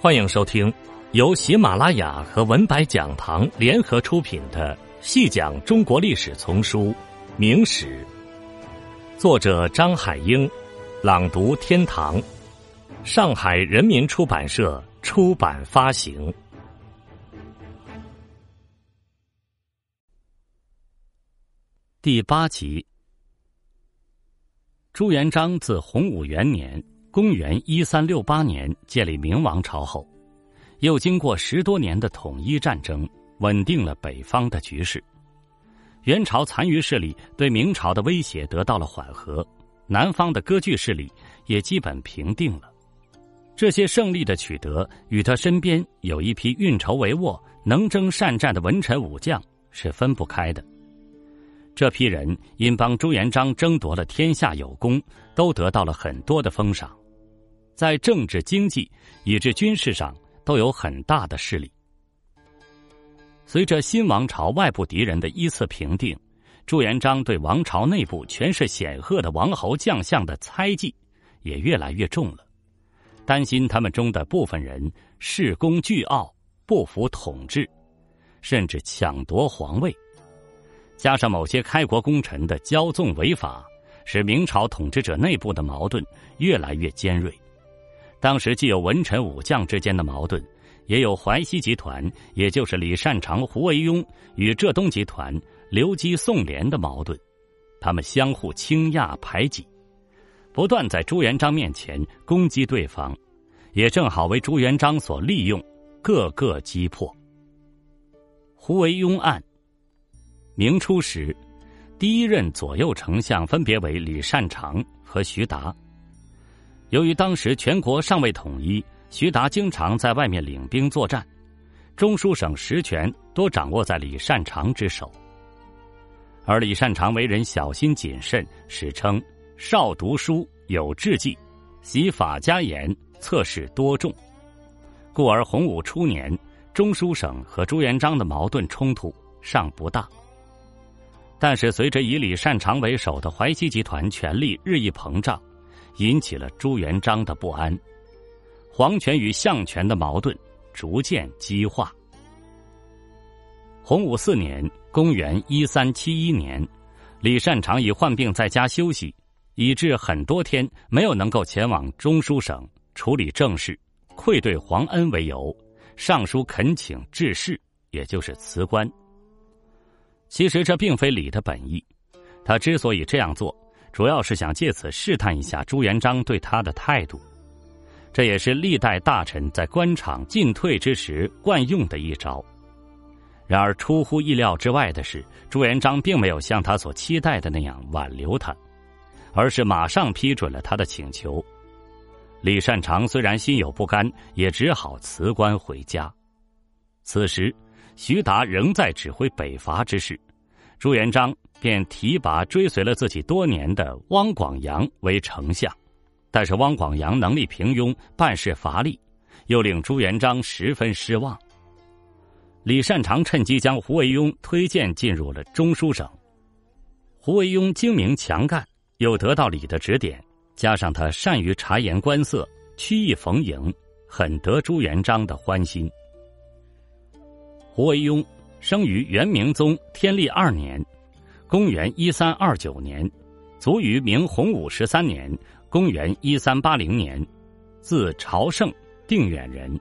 欢迎收听由喜马拉雅和文白讲堂联合出品的《细讲中国历史丛书·明史》，作者张海英，朗读天堂，上海人民出版社出版发行。第八集，朱元璋自洪武元年。公元一三六八年建立明王朝后，又经过十多年的统一战争，稳定了北方的局势。元朝残余势力对明朝的威胁得到了缓和，南方的割据势力也基本平定了。这些胜利的取得与他身边有一批运筹帷幄、能征善战的文臣武将是分不开的。这批人因帮朱元璋争夺了天下有功，都得到了很多的封赏。在政治、经济以至军事上都有很大的势力。随着新王朝外部敌人的依次平定，朱元璋对王朝内部权势显赫的王侯将相的猜忌也越来越重了，担心他们中的部分人恃功倨傲、不服统治，甚至抢夺皇位。加上某些开国功臣的骄纵违法，使明朝统治者内部的矛盾越来越尖锐。当时既有文臣武将之间的矛盾，也有淮西集团，也就是李善长、胡惟庸与浙东集团刘基、宋濂的矛盾，他们相互倾轧排挤，不断在朱元璋面前攻击对方，也正好为朱元璋所利用，各个击破。胡惟庸案，明初时，第一任左右丞相分别为李善长和徐达。由于当时全国尚未统一，徐达经常在外面领兵作战，中书省实权多掌握在李善长之手。而李善长为人小心谨慎，史称少读书，有志计，习法家言，测试多重，故而洪武初年，中书省和朱元璋的矛盾冲突尚不大。但是随着以李善长为首的淮西集团权力日益膨胀。引起了朱元璋的不安，皇权与相权的矛盾逐渐激化。洪武四年（公元一三七一年），李善长以患病在家休息，以致很多天没有能够前往中书省处理政事，愧对皇恩为由，上书恳请致仕，也就是辞官。其实这并非李的本意，他之所以这样做。主要是想借此试探一下朱元璋对他的态度，这也是历代大臣在官场进退之时惯用的一招。然而出乎意料之外的是，朱元璋并没有像他所期待的那样挽留他，而是马上批准了他的请求。李善长虽然心有不甘，也只好辞官回家。此时，徐达仍在指挥北伐之事。朱元璋便提拔追随了自己多年的汪广洋为丞相，但是汪广洋能力平庸，办事乏力，又令朱元璋十分失望。李善长趁机将胡惟庸推荐进入了中书省。胡惟庸精明强干，又得到李的指点，加上他善于察言观色、曲意逢迎，很得朱元璋的欢心。胡惟庸。生于元明宗天历二年，公元一三二九年，卒于明洪武十三年，公元一三八零年，字朝圣，定远人。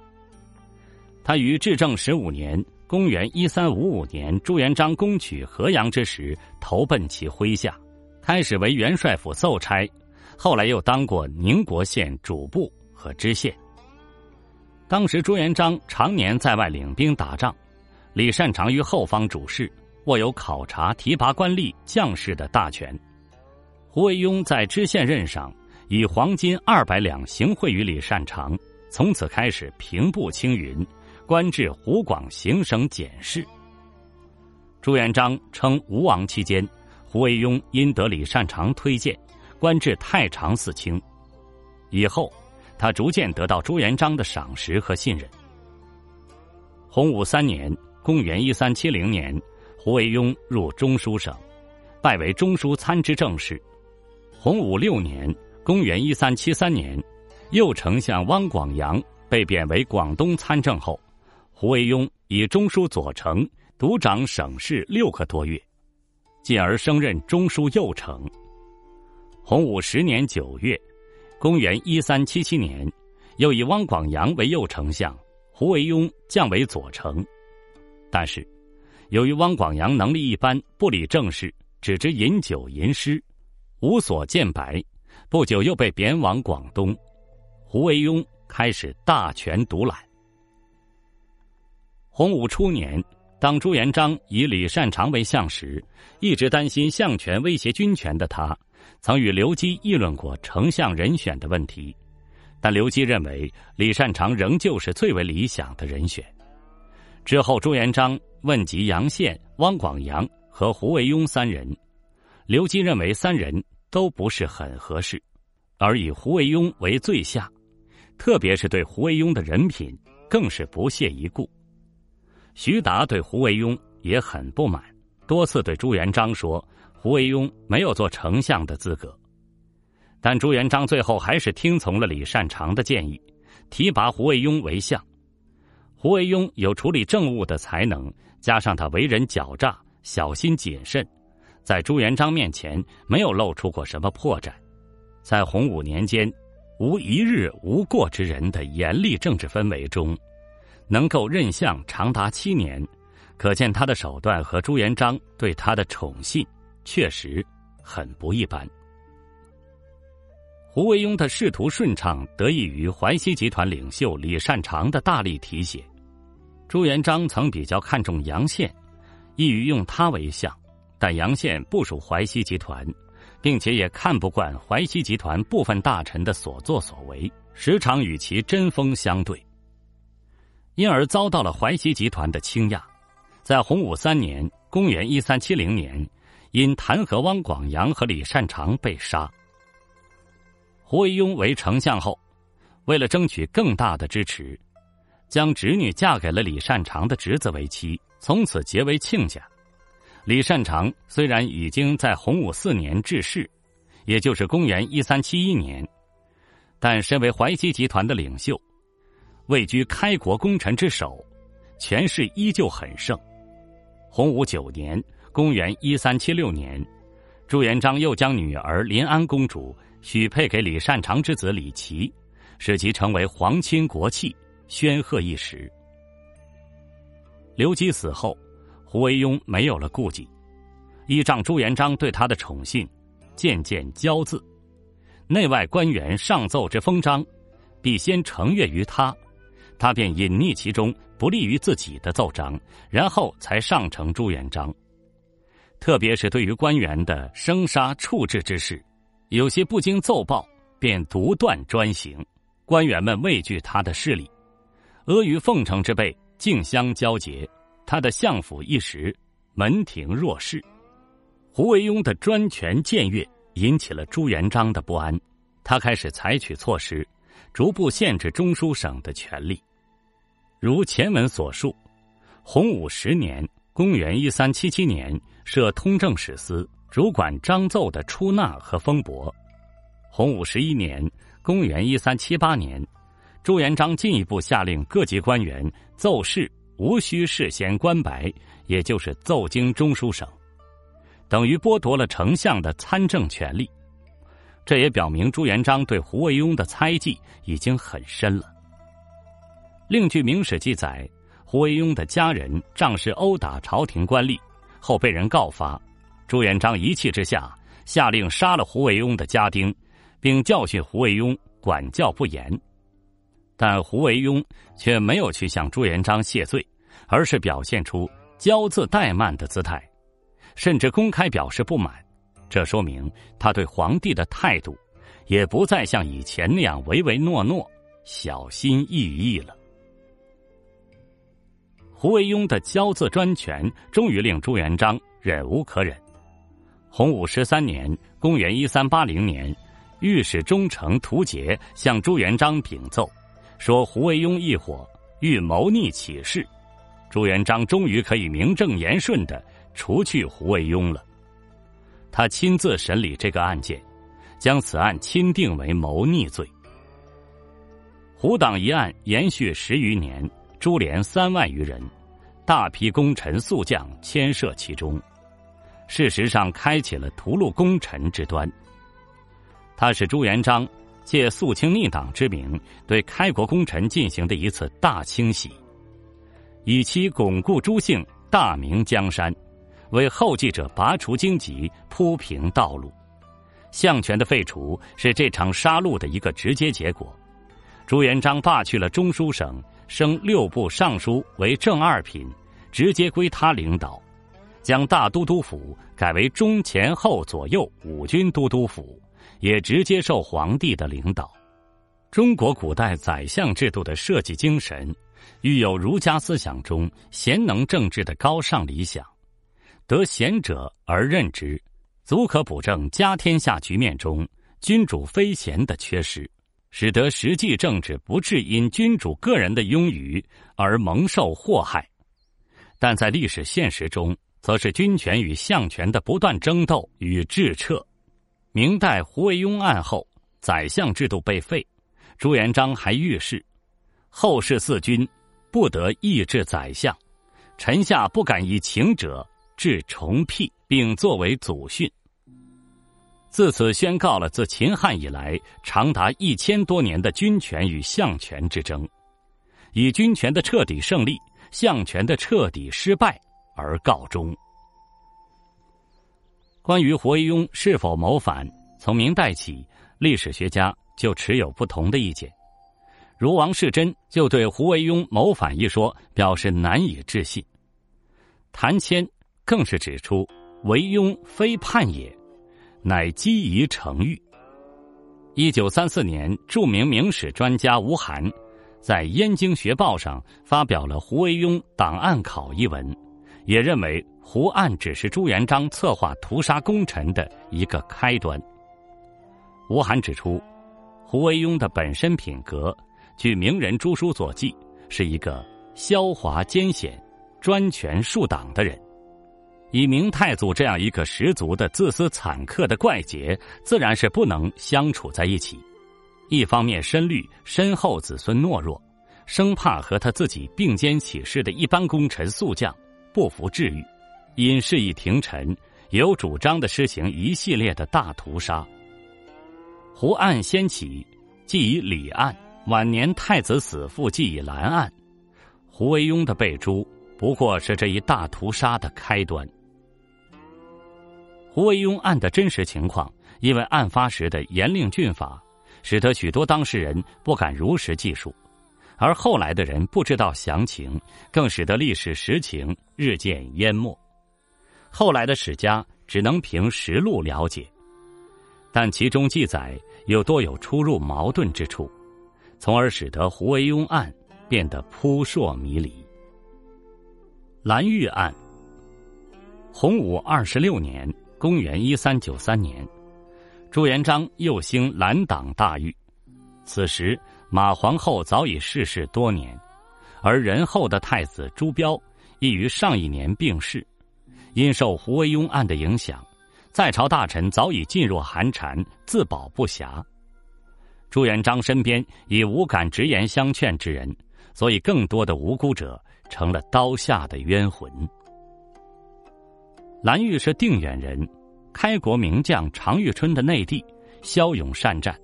他于至正十五年，公元一三五五年，朱元璋攻取河阳之时，投奔其麾下，开始为元帅府奏差，后来又当过宁国县主簿和知县。当时朱元璋常年在外领兵打仗。李善长于后方主事，握有考察、提拔官吏、将士的大权。胡惟庸在知县任上，以黄金二百两行贿于李善长，从此开始平步青云，官至湖广行省检事。朱元璋称吴王期间，胡惟庸因得李善长推荐，官至太常寺卿。以后，他逐渐得到朱元璋的赏识和信任。洪武三年。公元一三七零年，胡惟庸入中书省，拜为中书参知政事。洪武六年，公元一三七三年，右丞相汪广洋被贬为广东参政后，胡惟庸以中书左丞独掌省事六个多月，进而升任中书右丞。洪武十年九月，公元一三七七年，又以汪广洋为右丞相，胡惟庸降为左丞。但是，由于汪广洋能力一般，不理政事，只知饮酒吟诗，无所见白，不久又被贬往广东。胡惟庸开始大权独揽。洪武初年，当朱元璋以李善长为相时，一直担心相权威胁军权的他，曾与刘基议论过丞相人选的问题，但刘基认为李善长仍旧是最为理想的人选。之后，朱元璋问及杨宪、汪广洋和胡惟庸三人，刘基认为三人都不是很合适，而以胡惟庸为最下。特别是对胡惟庸的人品，更是不屑一顾。徐达对胡惟庸也很不满，多次对朱元璋说胡惟庸没有做丞相的资格。但朱元璋最后还是听从了李善长的建议，提拔胡惟庸为相。胡惟庸有处理政务的才能，加上他为人狡诈、小心谨慎，在朱元璋面前没有露出过什么破绽。在洪武年间。无一日无过之人的严厉政治氛围中，能够任相长达七年，可见他的手段和朱元璋对他的宠信确实很不一般。胡惟庸的仕途顺畅，得益于淮西集团领袖李善长的大力提携。朱元璋曾比较看重杨宪，意欲用他为相，但杨宪不属淮西集团。并且也看不惯淮西集团部分大臣的所作所为，时常与其针锋相对，因而遭到了淮西集团的倾轧。在洪武三年（公元一三七零年），因弹劾汪广洋和李善长被杀。胡惟庸为丞相后，为了争取更大的支持，将侄女嫁给了李善长的侄子为妻，从此结为亲家。李善长虽然已经在洪武四年致仕，也就是公元一三七一年，但身为淮西集团的领袖，位居开国功臣之首，权势依旧很盛。洪武九年（公元一三七六年），朱元璋又将女儿临安公主许配给李善长之子李琦，使其成为皇亲国戚，煊赫一时。刘基死后。胡惟庸没有了顾忌，依仗朱元璋对他的宠信，渐渐骄恣。内外官员上奏之封章，必先呈阅于他，他便隐匿其中不利于自己的奏章，然后才上呈朱元璋。特别是对于官员的生杀处置之事，有些不经奏报便独断专行，官员们畏惧他的势力，阿谀奉承之辈竞相交结。他的相府一时门庭若市，胡惟庸的专权僭越引起了朱元璋的不安，他开始采取措施，逐步限制中书省的权力。如前文所述，洪武十年（公元一三七七年）设通政使司，主管章奏的出纳和封驳。洪武十一年（公元一三七八年），朱元璋进一步下令各级官员奏事。无需事先关白，也就是奏经中书省，等于剥夺了丞相的参政权利。这也表明朱元璋对胡惟庸的猜忌已经很深了。另据《明史》记载，胡惟庸的家人仗势殴打朝廷官吏，后被人告发，朱元璋一气之下下令杀了胡惟庸的家丁，并教训胡惟庸管教不严。但胡惟庸却没有去向朱元璋谢罪，而是表现出骄自怠慢的姿态，甚至公开表示不满。这说明他对皇帝的态度也不再像以前那样唯唯诺诺、小心翼翼了。胡惟庸的骄自专权，终于令朱元璋忍无可忍。洪武十三年（公元一三八零年），御史中丞屠杰向朱元璋禀奏。说胡惟庸一伙欲谋逆起事，朱元璋终于可以名正言顺的除去胡惟庸了。他亲自审理这个案件，将此案钦定为谋逆罪。胡党一案延续十余年，株连三万余人，大批功臣宿将牵涉其中。事实上，开启了屠戮功臣之端。他是朱元璋借肃清逆党之名，对开国功臣进行的一次大清洗，以期巩固朱姓，大明江山，为后继者拔除荆棘，铺平道路。相权的废除是这场杀戮的一个直接结果。朱元璋罢去了中书省，升六部尚书为正二品，直接归他领导。将大都督府改为中前后左右五军都督府，也直接受皇帝的领导。中国古代宰相制度的设计精神，寓有儒家思想中贤能政治的高尚理想。得贤者而任之，足可补正家天下局面中君主非贤的缺失，使得实际政治不致因君主个人的庸愚而蒙受祸害。但在历史现实中，则是军权与相权的不断争斗与治彻。明代胡惟庸案后，宰相制度被废，朱元璋还谕示：后世四君不得抑制宰相，臣下不敢以情者治重辟，并作为祖训。自此宣告了自秦汉以来长达一千多年的军权与相权之争，以军权的彻底胜利，相权的彻底失败。而告终。关于胡惟庸是否谋反，从明代起，历史学家就持有不同的意见。如王世贞就对胡惟庸谋反一说表示难以置信。谭谦更是指出，惟庸非叛也，乃积疑成狱。一九三四年，著名明史专家吴晗在《燕京学报》上发表了胡惟庸档案考一文。也认为胡案只是朱元璋策划屠杀功臣的一个开端。吴晗指出，胡惟庸的本身品格，据名人朱书所记，是一个狡猾艰险、专权树党的人。以明太祖这样一个十足的自私惨刻的怪杰，自然是不能相处在一起。一方面深虑身后子孙懦弱，生怕和他自己并肩起事的一般功臣宿将。不服治愈，因事已廷臣，有主张的施行一系列的大屠杀。胡案先起，即以李案；晚年太子死父即以蓝案。胡惟庸的被诛，不过是这一大屠杀的开端。胡惟庸案的真实情况，因为案发时的严令峻法，使得许多当事人不敢如实记述。而后来的人不知道详情，更使得历史实情日渐淹没。后来的史家只能凭实录了解，但其中记载又多有出入矛盾之处，从而使得胡惟庸案变得扑朔迷离。蓝玉案，洪武二十六年（公元一三九三年），朱元璋又兴蓝党大狱，此时。马皇后早已逝世多年，而仁厚的太子朱标亦于上一年病逝。因受胡惟庸案的影响，在朝大臣早已噤若寒蝉，自保不暇。朱元璋身边已无敢直言相劝之人，所以更多的无辜者成了刀下的冤魂。蓝玉是定远人，开国名将常遇春的内弟，骁勇善战。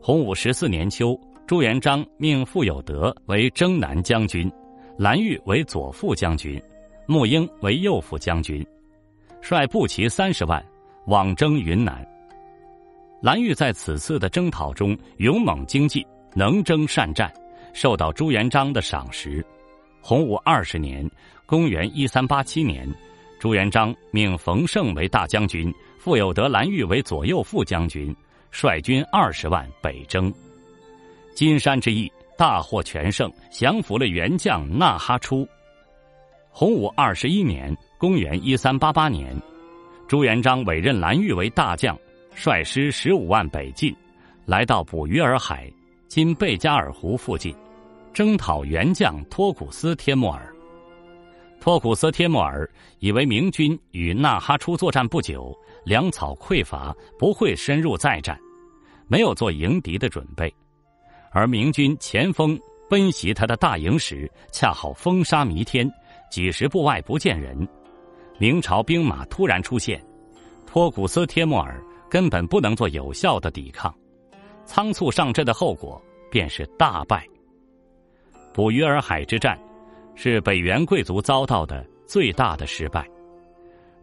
洪武十四年秋。朱元璋命傅有德为征南将军，蓝玉为左副将军，穆英为右副将军，率步骑三十万往征云南。蓝玉在此次的征讨中勇猛精进，能征善战，受到朱元璋的赏识。洪武二十年（公元一三八七年），朱元璋命冯胜为大将军，傅有德、蓝玉为左右副将军，率军二十万北征。金山之役大获全胜，降服了元将纳哈出。洪武二十一年（公元一三八八年），朱元璋委任蓝玉为大将，率师十五万北进，来到捕鱼儿海（今贝加尔湖附近），征讨元将托古斯帖木儿。托古斯帖木儿以为明军与纳哈出作战不久，粮草匮乏，不会深入再战，没有做迎敌的准备。而明军前锋奔袭他的大营时，恰好风沙弥天，几十步外不见人。明朝兵马突然出现，托古斯帖木儿根本不能做有效的抵抗，仓促上阵的后果便是大败。捕鱼儿海之战，是北元贵族遭到的最大的失败。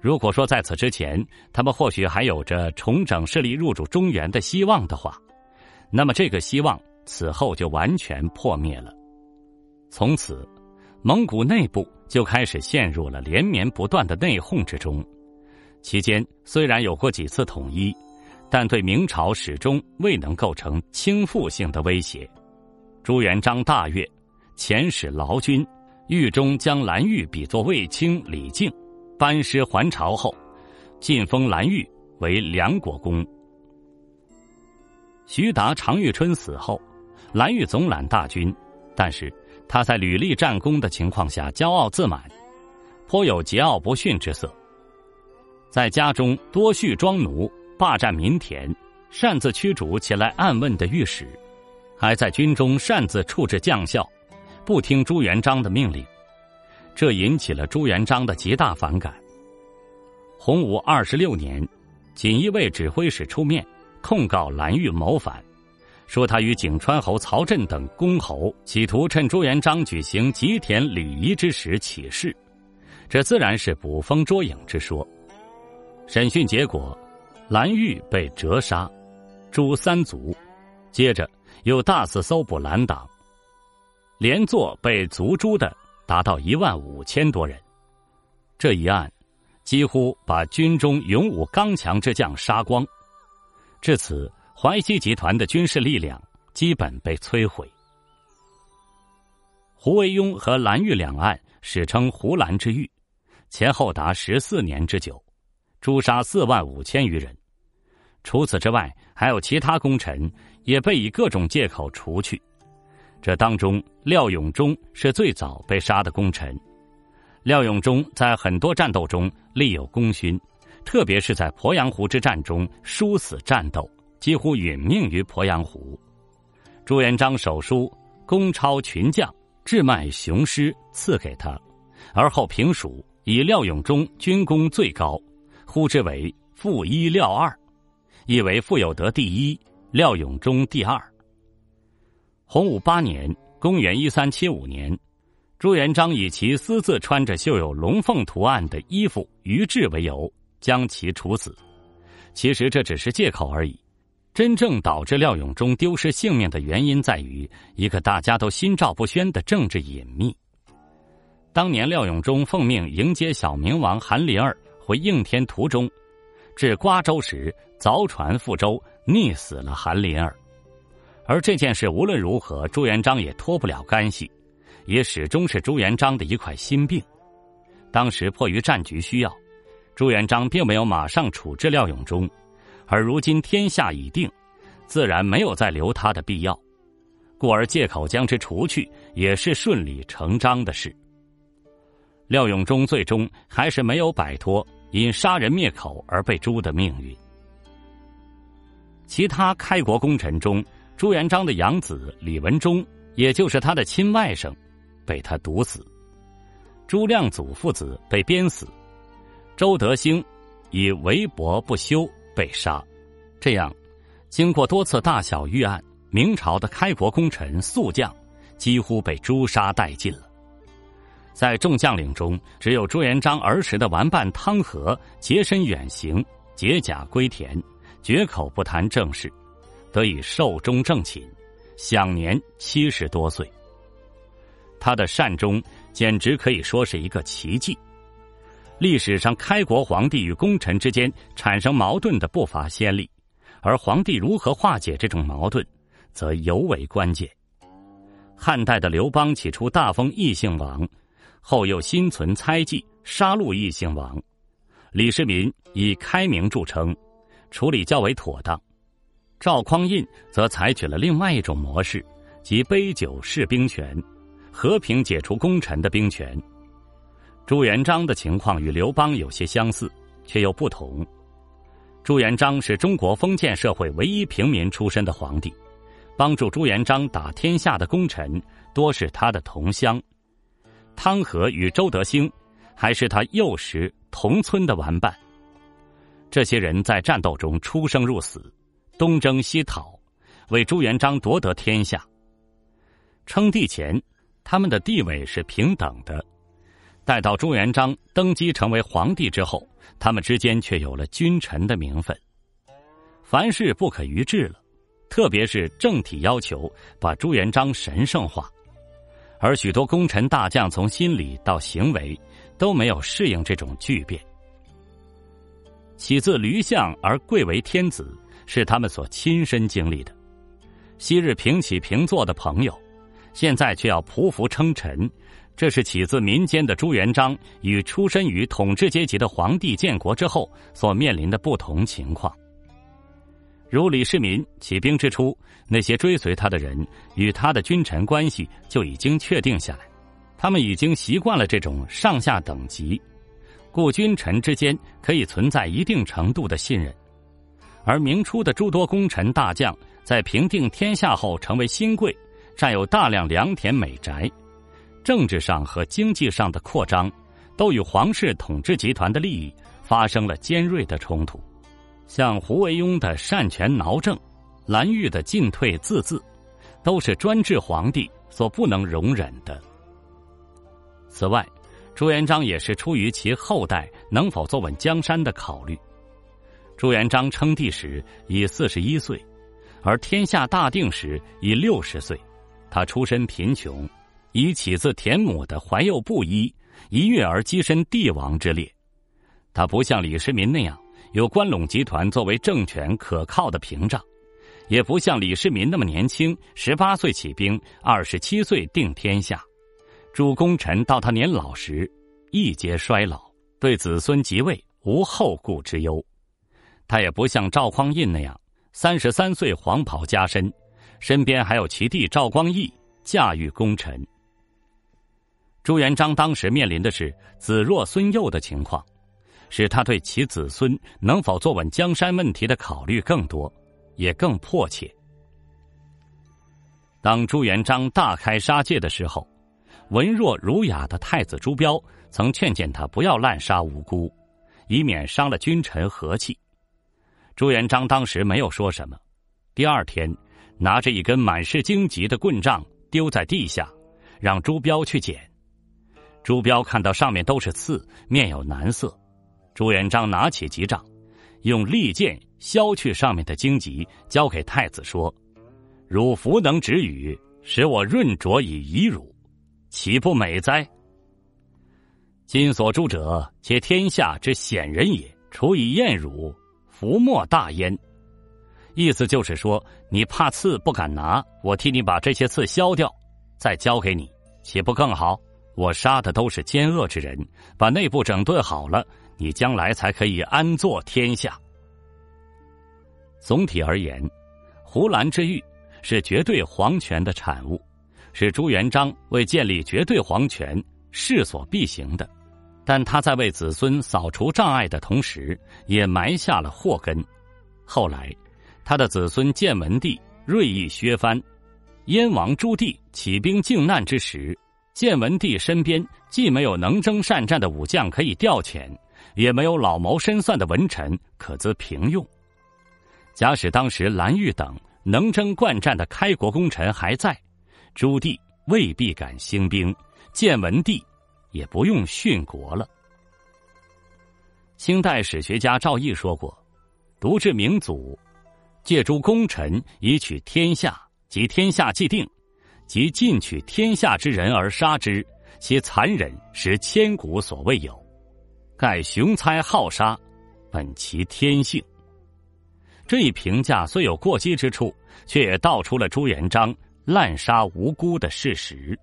如果说在此之前，他们或许还有着重整势力入主中原的希望的话，那么这个希望此后就完全破灭了。从此，蒙古内部就开始陷入了连绵不断的内讧之中。期间虽然有过几次统一，但对明朝始终未能构成倾覆性的威胁。朱元璋大悦，遣使劳军，狱中将蓝玉比作卫青、李靖。班师还朝后，晋封蓝玉为梁国公。徐达、常遇春死后，蓝玉总揽大军，但是他在屡立战功的情况下骄傲自满，颇有桀骜不驯之色。在家中多蓄庄奴，霸占民田，擅自驱逐前来暗问的御史，还在军中擅自处置将校，不听朱元璋的命令。这引起了朱元璋的极大反感。洪武二十六年，锦衣卫指挥使出面控告蓝玉谋反，说他与景川侯曹振等公侯企图趁朱元璋举行吉田礼仪之时起事，这自然是捕风捉影之说。审讯结果，蓝玉被折杀，诛三族，接着又大肆搜捕蓝党，连坐被族诛的。达到一万五千多人，这一案几乎把军中勇武刚强之将杀光，至此淮西集团的军事力量基本被摧毁。胡惟庸和蓝玉两岸史称“胡蓝之狱”，前后达十四年之久，诛杀四万五千余人。除此之外，还有其他功臣也被以各种借口除去。这当中，廖永忠是最早被杀的功臣。廖永忠在很多战斗中立有功勋，特别是在鄱阳湖之战中殊死战斗，几乎殒命于鄱阳湖。朱元璋手书功超群将，志迈雄师赐给他，而后评蜀以廖永忠军功最高，呼之为“富一廖二”，意为傅有德第一，廖永忠第二。洪武八年（公元一三七五年），朱元璋以其私自穿着绣有龙凤图案的衣服于志为由，将其处死。其实这只是借口而已。真正导致廖永忠丢失性命的原因，在于一个大家都心照不宣的政治隐秘。当年廖永忠奉命迎接小明王韩林儿回应天途中，至瓜州时凿船覆舟，溺死了韩林儿。而这件事无论如何，朱元璋也脱不了干系，也始终是朱元璋的一块心病。当时迫于战局需要，朱元璋并没有马上处置廖永忠，而如今天下已定，自然没有再留他的必要，故而借口将之除去，也是顺理成章的事。廖永忠最终还是没有摆脱因杀人灭口而被诛的命运。其他开国功臣中，朱元璋的养子李文忠，也就是他的亲外甥，被他毒死；朱亮祖父子被鞭死；周德兴以为博不休被杀。这样，经过多次大小预案，明朝的开国功臣宿将几乎被诛杀殆尽了。在众将领中，只有朱元璋儿时的玩伴汤和洁身远行，解甲归田，绝口不谈政事。得以寿终正寝，享年七十多岁。他的善终简直可以说是一个奇迹。历史上开国皇帝与功臣之间产生矛盾的不乏先例，而皇帝如何化解这种矛盾，则尤为关键。汉代的刘邦起初大封异姓王，后又心存猜忌，杀戮异姓王。李世民以开明著称，处理较为妥当。赵匡胤则采取了另外一种模式，即杯酒释兵权，和平解除功臣的兵权。朱元璋的情况与刘邦有些相似，却又不同。朱元璋是中国封建社会唯一平民出身的皇帝，帮助朱元璋打天下的功臣多是他的同乡，汤和与周德兴还是他幼时同村的玩伴。这些人在战斗中出生入死，东征西讨，为朱元璋夺得天下。称帝前，他们的地位是平等的；待到朱元璋登基成为皇帝之后，他们之间却有了君臣的名分。凡事不可逾制了，特别是政体要求把朱元璋神圣化，而许多功臣大将从心理到行为都没有适应这种巨变。起自驴相而贵为天子，是他们所亲身经历的。昔日平起平坐的朋友，现在却要匍匐称臣，这是起自民间的朱元璋与出身于统治阶级的皇帝建国之后所面临的不同情况。如李世民起兵之初，那些追随他的人与他的君臣关系就已经确定下来，他们已经习惯了这种上下等级，故君臣之间可以存在一定程度的信任。而明初的诸多功臣大将在平定天下后成为新贵，占有大量良田美宅，政治上和经济上的扩张，都与皇室统治集团的利益发生了尖锐的冲突。像胡惟庸的擅权挠政，蓝玉的进退自治，都是专制皇帝所不能容忍的。此外，朱元璋也是出于其后代能否坐稳江山的考虑。朱元璋称帝时已四十一岁，而天下大定时已六十岁。他出身贫穷，以起自田亩的怀幼布衣，一跃而跻身帝王之列。他不像李世民那样。有关陇集团作为政权可靠的屏障，也不像李世民那么年轻，十八岁起兵，二十七岁定天下。主功臣到他年老时，亦皆衰老，对子孙即位无后顾之忧。他也不像赵匡胤那样，三十三岁黄袍加身，身边还有其弟赵光义驾驭功臣。朱元璋当时面临的是子弱孙幼的情况。使他对其子孙能否坐稳江山问题的考虑更多，也更迫切。当朱元璋大开杀戒的时候，文弱儒雅的太子朱标曾劝谏他不要滥杀无辜，以免伤了君臣和气。朱元璋当时没有说什么，第二天拿着一根满是荆棘的棍杖丢在地下，让朱标去捡。朱标看到上面都是刺，面有难色。朱元璋拿起吉杖，用利剑削去上面的荆棘，交给太子说：“汝弗能止语，使我润浊以遗汝，岂不美哉？今所诛者，皆天下之显人也。除以厌汝，弗莫大焉。”意思就是说，你怕刺不敢拿，我替你把这些刺削掉，再交给你，岂不更好？我杀的都是奸恶之人，把内部整顿好了。你将来才可以安坐天下。总体而言，胡兰之狱是绝对皇权的产物，是朱元璋为建立绝对皇权势所必行的。但他在为子孙扫除障碍的同时，也埋下了祸根。后来，他的子孙建文帝锐意削藩，燕王朱棣起兵靖难之时，建文帝身边既没有能征善战的武将可以调遣。也没有老谋深算的文臣可资平用。假使当时蓝玉等能征惯战的开国功臣还在，朱棣未必敢兴兵，建文帝也不用殉国了。清代史学家赵翼说过：“独治明祖，借诸功臣以取天下，及天下既定，即尽取天下之人而杀之，其残忍实千古所未有。”盖雄才好杀，本其天性。这一评价虽有过激之处，却也道出了朱元璋滥杀无辜的事实。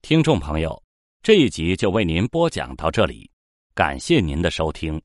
听众朋友，这一集就为您播讲到这里，感谢您的收听。